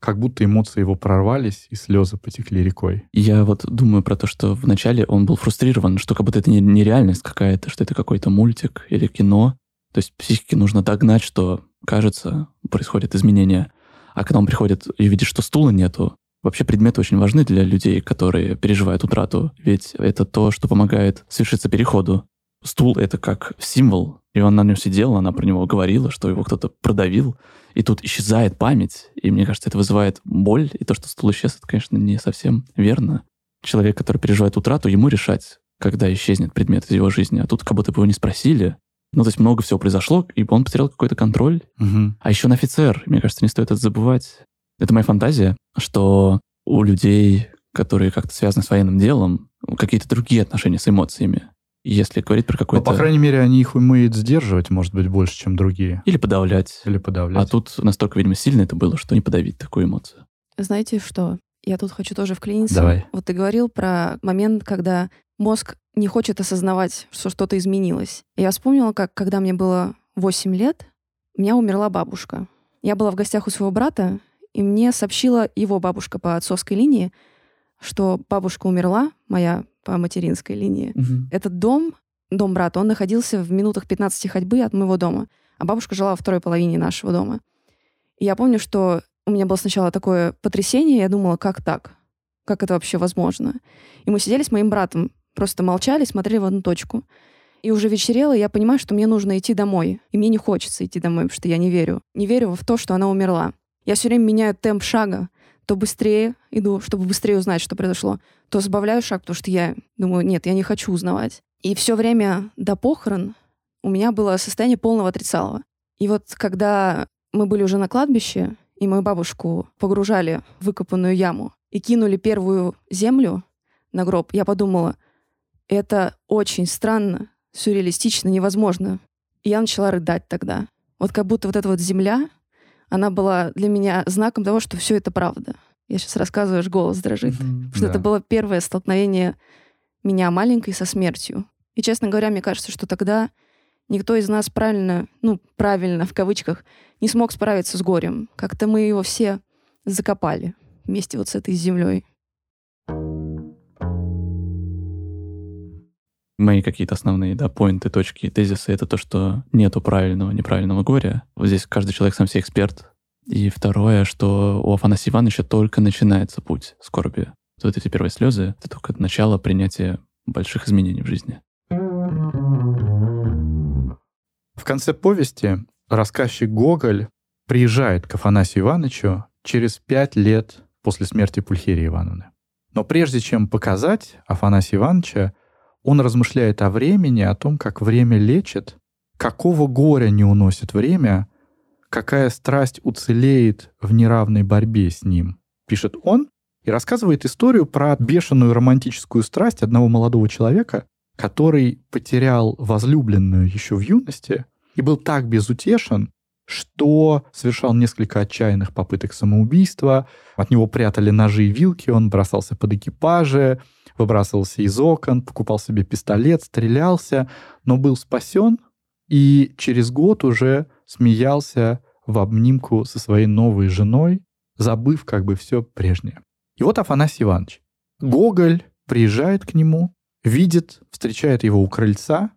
как будто эмоции его прорвались, и слезы потекли рекой. Я вот думаю про то, что вначале он был фрустрирован, что как будто это не, не реальность какая-то, что это какой-то мультик или кино. То есть психике нужно догнать, что, кажется, происходят изменения. А когда он приходит и видит, что стула нету, вообще предметы очень важны для людей, которые переживают утрату, ведь это то, что помогает совершиться переходу. Стул — это как символ, и он на нем сидел, она про него говорила, что его кто-то продавил, и тут исчезает память, и мне кажется, это вызывает боль, и то, что стул исчез, это, конечно, не совсем верно. Человек, который переживает утрату, ему решать, когда исчезнет предмет из его жизни, а тут как будто бы его не спросили. Ну, то есть много всего произошло, и он потерял какой-то контроль. Мгм. А еще он офицер, мне кажется, не стоит это забывать. Это моя фантазия, что у людей, которые как-то связаны с военным делом, какие-то другие отношения с эмоциями. Если говорить про какой-то... Ну, по крайней мере, они их умеют сдерживать, может быть, больше, чем другие. Или подавлять. Или подавлять. А тут настолько, видимо, сильно это было, что не подавить такую эмоцию. Знаете что? Я тут хочу тоже вклиниться. Давай. Вот ты говорил про момент, когда мозг не хочет осознавать, что что-то изменилось. Я вспомнила, как когда мне было 8 лет, у меня умерла бабушка. Я была в гостях у своего брата, и мне сообщила его бабушка по отцовской линии, что бабушка умерла, моя по материнской линии. Этот дом, дом брата, он находился в минутах 15 ходьбы от моего дома, а бабушка жила во второй половине нашего дома. И я помню, что у меня было сначала такое потрясение, я думала, как так? Как это вообще возможно? И мы сидели с моим братом, просто молчали, смотрели в одну точку. И уже вечерело, и я понимаю, что мне нужно идти домой. И мне не хочется идти домой, потому что я не верю. Не верю в то, что она умерла. Я все время меняю темп шага. То быстрее иду, чтобы быстрее узнать, что произошло, то сбавляю шаг, потому что я думаю, нет, я не хочу узнавать. И все время до похорон у меня было состояние полного отрицалого. И вот когда мы были уже на кладбище, и мою бабушку погружали в выкопанную яму и кинули первую землю на гроб, я подумала, это очень странно, сюрреалистично, невозможно. И я начала рыдать тогда. Вот как будто вот эта вот земля, она была для меня знаком того, что все это правда. Я сейчас рассказываю, аж голос дрожит. Потому что Да. это было первое столкновение меня маленькой со смертью. И, честно говоря, мне кажется, что тогда никто из нас правильно, ну, правильно, в кавычках, не смог справиться с горем. Как-то мы его все закопали вместе вот с этой землей. Мои какие-то основные, да, поинты, точки, тезисы — это то, что нету правильного, неправильного горя. Вот здесь каждый человек сам себе эксперт. И второе, что у Афанасия Ивановича только начинается путь скорби. Вот эти первые слезы — это только начало принятия больших изменений в жизни. В конце повести рассказчик Гоголь приезжает к Афанасию Ивановичу через пять лет после смерти Пульхерии Ивановны. Но прежде чем показать Афанасия Ивановича, он размышляет о времени, о том, как время лечит, какого горя не уносит время, какая страсть уцелеет в неравной борьбе с ним, пишет он, и рассказывает историю про бешеную романтическую страсть одного молодого человека, который потерял возлюбленную еще в юности и был так безутешен, что совершал несколько отчаянных попыток самоубийства. От него прятали ножи и вилки, он бросался под экипажи, выбрасывался из окон, покупал себе пистолет, стрелялся, но был спасен и через год уже смеялся в обнимку со своей новой женой, забыв как бы все прежнее. И вот Афанасий Иванович. Гоголь приезжает к нему, видит, встречает его у крыльца,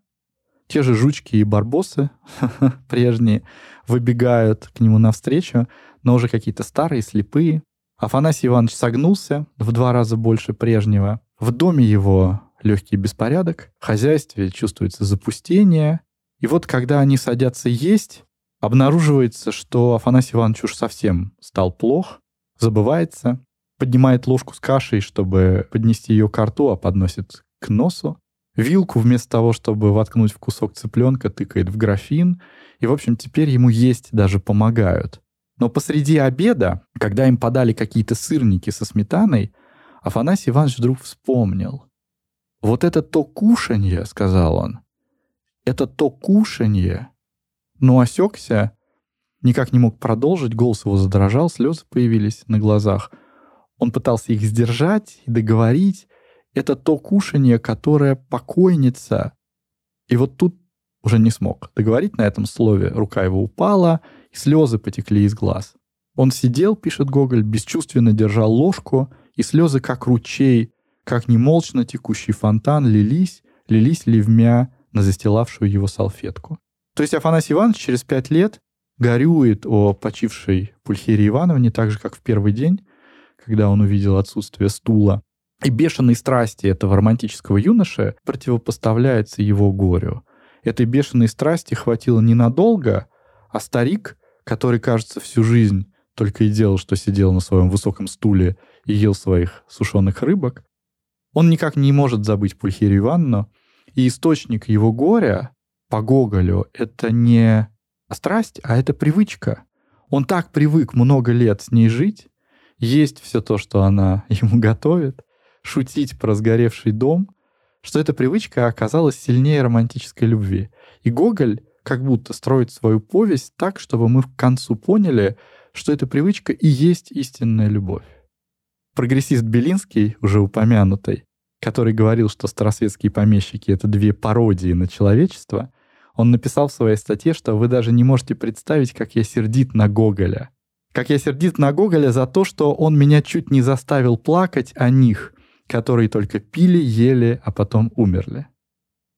те же жучки и барбосы <laughs> прежние выбегают к нему навстречу, но уже какие-то старые, слепые. Афанасий Иванович согнулся в два раза больше прежнего. В доме его легкий беспорядок, в хозяйстве чувствуется запустение. И вот когда они садятся есть, обнаруживается, что Афанасий Иванович уж совсем стал плох, забывается, поднимает ложку с кашей, чтобы поднести ее к рту, а подносит к носу. Вилку вместо того, чтобы воткнуть в кусок цыпленка, тыкает в графин. И, в общем, теперь ему есть даже помогают. Но посреди обеда, когда им подали какие-то сырники со сметаной, Афанасий Иванович вдруг вспомнил. «Вот это то кушанье», — сказал он, — «это то кушанье». Но осекся, никак не мог продолжить, голос его задрожал, слезы появились на глазах. Он пытался их сдержать и договорить, это то кушание, которое покойница. И вот тут уже не смог договорить на этом слове. Рука его упала, и слезы потекли из глаз. Он сидел, пишет Гоголь, бесчувственно держал ложку, и слезы, как ручей, как немолчно текущий фонтан, лились, лились ливмя на застилавшую его салфетку. То есть Афанасий Иванович через пять лет горюет о почившей Пульхерии Ивановне, так же, как в первый день, когда он увидел отсутствие стула. И бешеной страсти этого романтического юноши противопоставляется его горю. Этой бешеной страсти хватило ненадолго, а старик, который, кажется, всю жизнь только и делал, что сидел на своем высоком стуле и ел своих сушеных рыбок, он никак не может забыть Пульхерию Ивановну, и источник его горя по Гоголю — это не страсть, а это привычка. Он так привык много лет с ней жить, есть все то, что она <laughs> ему готовит, шутить про сгоревший дом, что эта привычка оказалась сильнее романтической любви. И Гоголь как будто строит свою повесть так, чтобы мы к концу поняли, что эта привычка и есть истинная любовь. Прогрессист Белинский, уже упомянутый, который говорил, что старосветские помещики — это две пародии на человечество, он написал в своей статье, что вы даже не можете представить, как я сердит на Гоголя. Как я сердит на Гоголя за то, что он меня чуть не заставил плакать о них, которые только пили, ели, а потом умерли.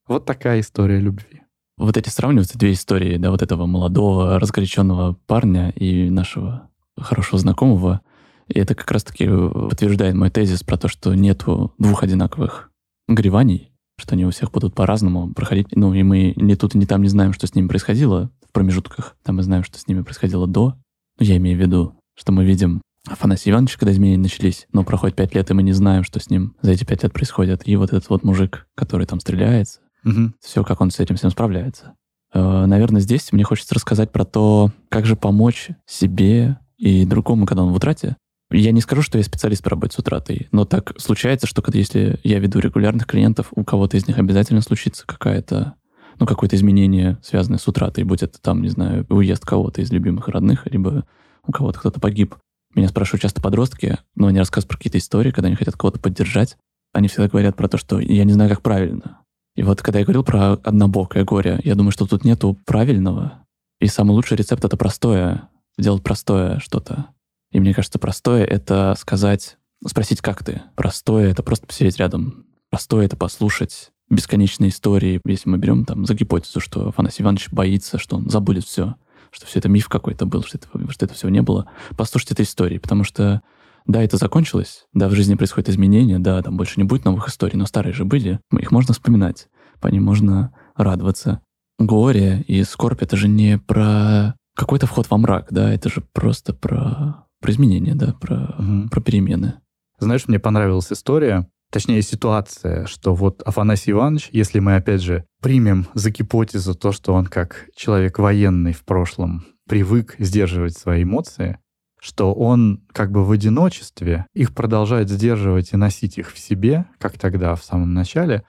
Вот такая история любви. Вот эти сравниваются две истории, да, вот этого молодого, разгоряченного парня и нашего хорошего знакомого. И это как раз-таки подтверждает мой тезис про то, что нету двух одинаковых гореваний, что они у всех будут по-разному проходить. Ну, и мы ни тут, ни там не знаем, что с ними происходило в промежутках. Там мы знаем, что с ними происходило до. Ну, я имею в виду, что мы видим Афанасий Иванович, когда изменения начались, но проходит пять лет, и мы не знаем, что с ним за эти пять лет происходит. И вот этот вот мужик, который там стреляется, угу. все, как он с этим всем справляется. Э, наверное, здесь мне хочется рассказать про то, как же помочь себе и другому, когда он в утрате. Я не скажу, что я специалист по работе с утратой, но так случается, что когда если я веду регулярных клиентов, у кого-то из них обязательно случится какая-то ну, какое-то изменение, связанное с утратой, будь это там, не знаю, уезд кого-то из любимых родных, либо у кого-то кто-то погиб. Меня спрашивают часто подростки, но они рассказывают про какие-то истории, когда они хотят кого-то поддержать. Они всегда говорят про то, что я не знаю, как правильно. И вот когда я говорил про однобокое горе, я думаю, что тут нету правильного. И самый лучший рецепт — это простое. Сделать простое что-то. И мне кажется, простое — это сказать, спросить, как ты. Простое — это просто посидеть рядом. Простое — это послушать бесконечные истории. Если мы берем там за гипотезу, что Афанасий Иванович боится, что он забудет все, что все это миф какой-то был, что это, что это всего не было, послушайте этой истории, потому что да, это закончилось, да, в жизни происходят изменения, да, там больше не будет новых историй, но старые же были, их можно вспоминать. по ним можно радоваться. Горе и скорбь — это же не про какой-то вход во мрак, да, это же просто про, про изменения, да, про, Мгм. про перемены. Знаешь, мне понравилась история, точнее ситуация, что вот Афанасий Иванович, если мы опять же примем за гипотезу то, что он как человек военный в прошлом привык сдерживать свои эмоции, что он как бы в одиночестве их продолжает сдерживать и носить их в себе, как тогда в самом начале.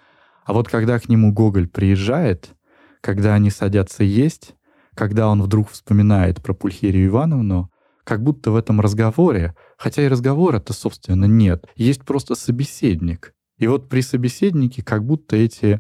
А вот когда к нему Гоголь приезжает, когда они садятся есть, когда он вдруг вспоминает про Пульхерию Ивановну, как будто в этом разговоре, хотя и разговора-то, собственно, нет, есть просто собеседник. И вот при собеседнике как будто эти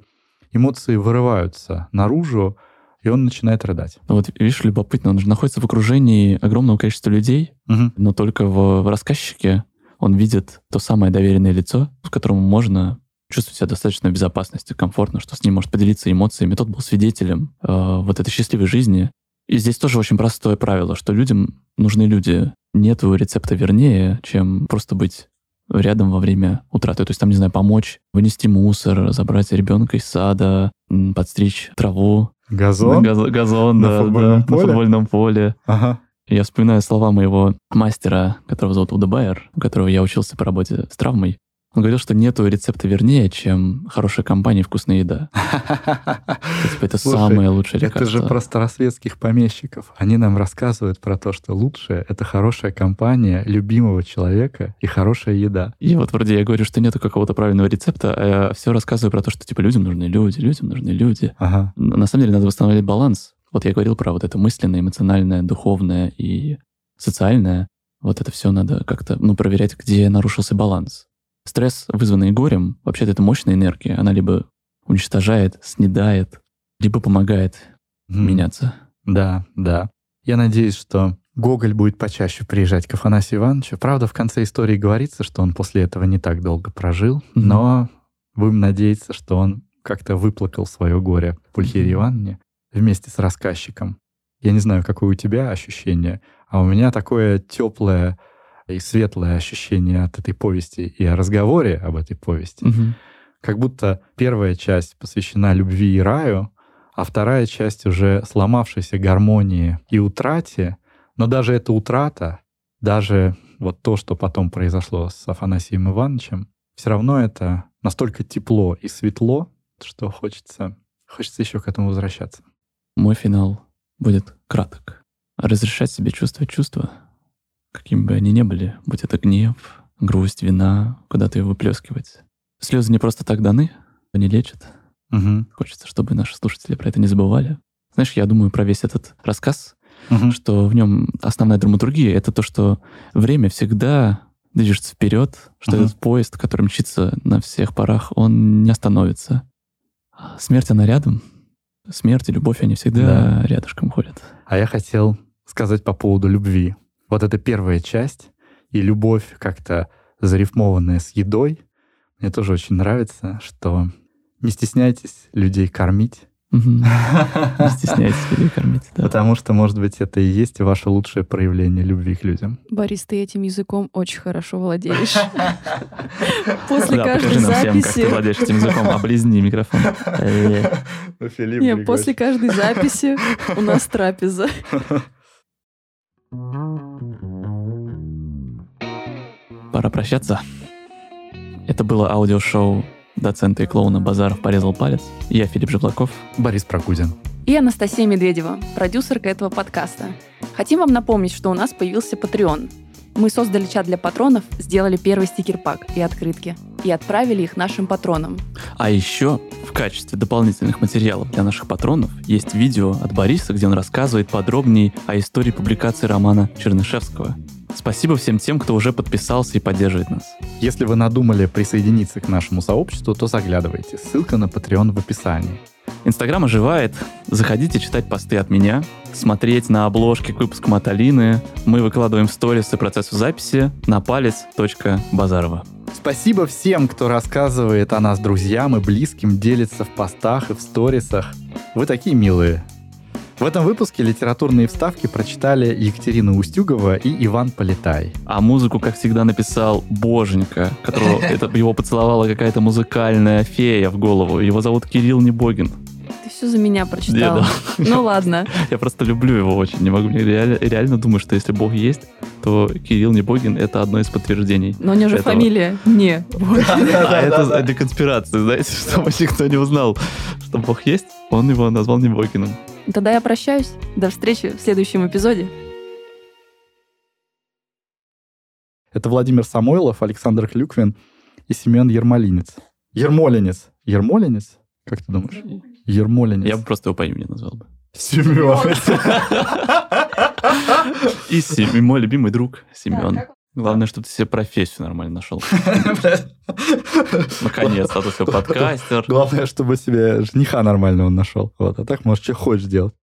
эмоции вырываются наружу, и он начинает рыдать. Ну Вот видишь, любопытно, он же находится в окружении огромного количества людей, Мгм. но только в, в рассказчике он видит то самое доверенное лицо, с которым можно чувствовать себя достаточно в безопасности, комфортно, что с ним может поделиться эмоциями. Тот был свидетелем э, вот этой счастливой жизни. И здесь тоже очень простое правило, что людям нужны люди. Нету рецепта вернее, чем просто быть рядом во время утраты. То есть там, не знаю, помочь вынести мусор, забрать ребенка из сада, подстричь траву, Газон? Газо- газон, На да, футбольном да, поле? на футбольном поле. Ага. Я вспоминаю слова моего мастера, которого зовут Уда Байер, у которого я учился по работе с травмой. Он говорил, что нету рецепта вернее, чем хорошая компания и вкусная еда. <laughs> То, типа, это самое лучшее Это же лекарство. про старосветских помещиков. Они нам рассказывают про то, что лучшее — это хорошая компания любимого человека и хорошая еда. И вот вроде я говорю, что нету какого-то правильного рецепта, а я все рассказываю про то, что типа людям нужны люди, людям нужны люди. Ага. На самом деле надо восстановить баланс. Вот я говорил про вот это мысленное, эмоциональное, духовное и социальное. Вот это все надо как-то, ну, проверять, где нарушился баланс. Стресс, вызванный горем, вообще-то это мощная энергия. Она либо уничтожает, снедает, либо помогает М. меняться. Да, да. Я надеюсь, что Гоголь будет почаще приезжать к Афанасию Ивановичу. Правда, в конце истории говорится, что он после этого не так долго прожил, Мгм. но будем надеяться, что он как-то выплакал свое горе Пульхерии Мгм. Ивановне вместе с рассказчиком. Я не знаю, какое у тебя ощущение, а у меня такое теплое и светлое ощущение от этой повести и о разговоре об этой повести. Мгм. Как будто первая часть посвящена любви и раю, а вторая часть уже сломавшейся гармонии и утрате. Но даже эта утрата, даже вот то, что потом произошло с Афанасием Ивановичем, все равно это настолько тепло и светло, что хочется, хочется еще к этому возвращаться. Мой финал будет краток. Разрешать себе чувствовать чувства, какими бы они ни были, будь это гнев, грусть, вина, куда-то ее выплескивать. Слезы не просто так даны, они лечат. Мгм. Хочется, чтобы наши слушатели про это не забывали. Знаешь, я думаю про весь этот рассказ, Мгм. что в нем основная драматургия — это то, что время всегда движется вперед, что Мгм. этот поезд, который мчится на всех парах, он не остановится. Смерть, она рядом. Смерть и любовь, они всегда рядышком ходят. А я хотел сказать по поводу любви. Вот эта первая часть и любовь как-то зарифмованная с едой. Мне тоже очень нравится, что не стесняйтесь людей кормить. <laughs> Не стесняйтесь людей кормить. да. потому что, может быть, это и есть ваше лучшее проявление любви к людям. Борис, ты этим языком очень хорошо владеешь. <laughs> После каждой как ты записи... владеешь этим языком. Облизни микрофон. Э, Не, после каждой записи у нас трапеза. <laughs> Пора прощаться. Это было аудиошоу доцента и клоуна Базаров порезал палец. Я Филипп Жеблаков. Борис Прокудин. И Анастасия Медведева, продюсерка этого подкаста. Хотим вам напомнить, что у нас появился Patreon. Мы создали чат для патронов, сделали первый стикер-пак и открытки. И отправили их нашим патронам. А еще в качестве дополнительных материалов для наших патронов есть видео от Бориса, где он рассказывает подробнее о истории публикации романа Чернышевского. Спасибо всем тем, кто уже подписался и поддерживает нас. Если вы надумали присоединиться к нашему сообществу, то заглядывайте. Ссылка на Patreon в описании. Инстаграм оживает. Заходите читать посты от меня, смотреть на обложки к выпускам от Алины. Мы выкладываем сторисы процессу записи на палец.базарова. Спасибо всем, кто рассказывает о нас друзьям и близким, делится в постах и в сторисах. Вы такие милые. В этом выпуске литературные вставки прочитали Екатерина Устюгова и Иван Полетай. А музыку, как всегда, написал Боженька, которого <laughs> это, его поцеловала какая-то музыкальная фея в голову. Его зовут Кирилл Небогин. Ты все за меня прочитал. Ну ладно. Я просто люблю его очень. Не могу, реально, реально думаю, что если Бог есть, то Кирилл Небогин — это одно из подтверждений. Но у него же этого. фамилия не А это для конспирации, знаете, <laughs> чтобы никто не узнал, что Бог есть, он его назвал Небогиным. Тогда я прощаюсь. До встречи в следующем эпизоде. Это Владимир Самойлов, Александр Клюквин и Семен Ермолинец. Ермолинец. Ермолинец? Как ты думаешь? Ермолинец. Я бы просто его по имени назвал бы. Семен. И Сем- мой любимый друг Семен. Главное, чтобы ты себе профессию нормально нашел. <laughs> Наконец-то, а то все подкастер. Главное, чтобы себе жениха нормально он нашел. Вот, а так можешь что хочешь делать.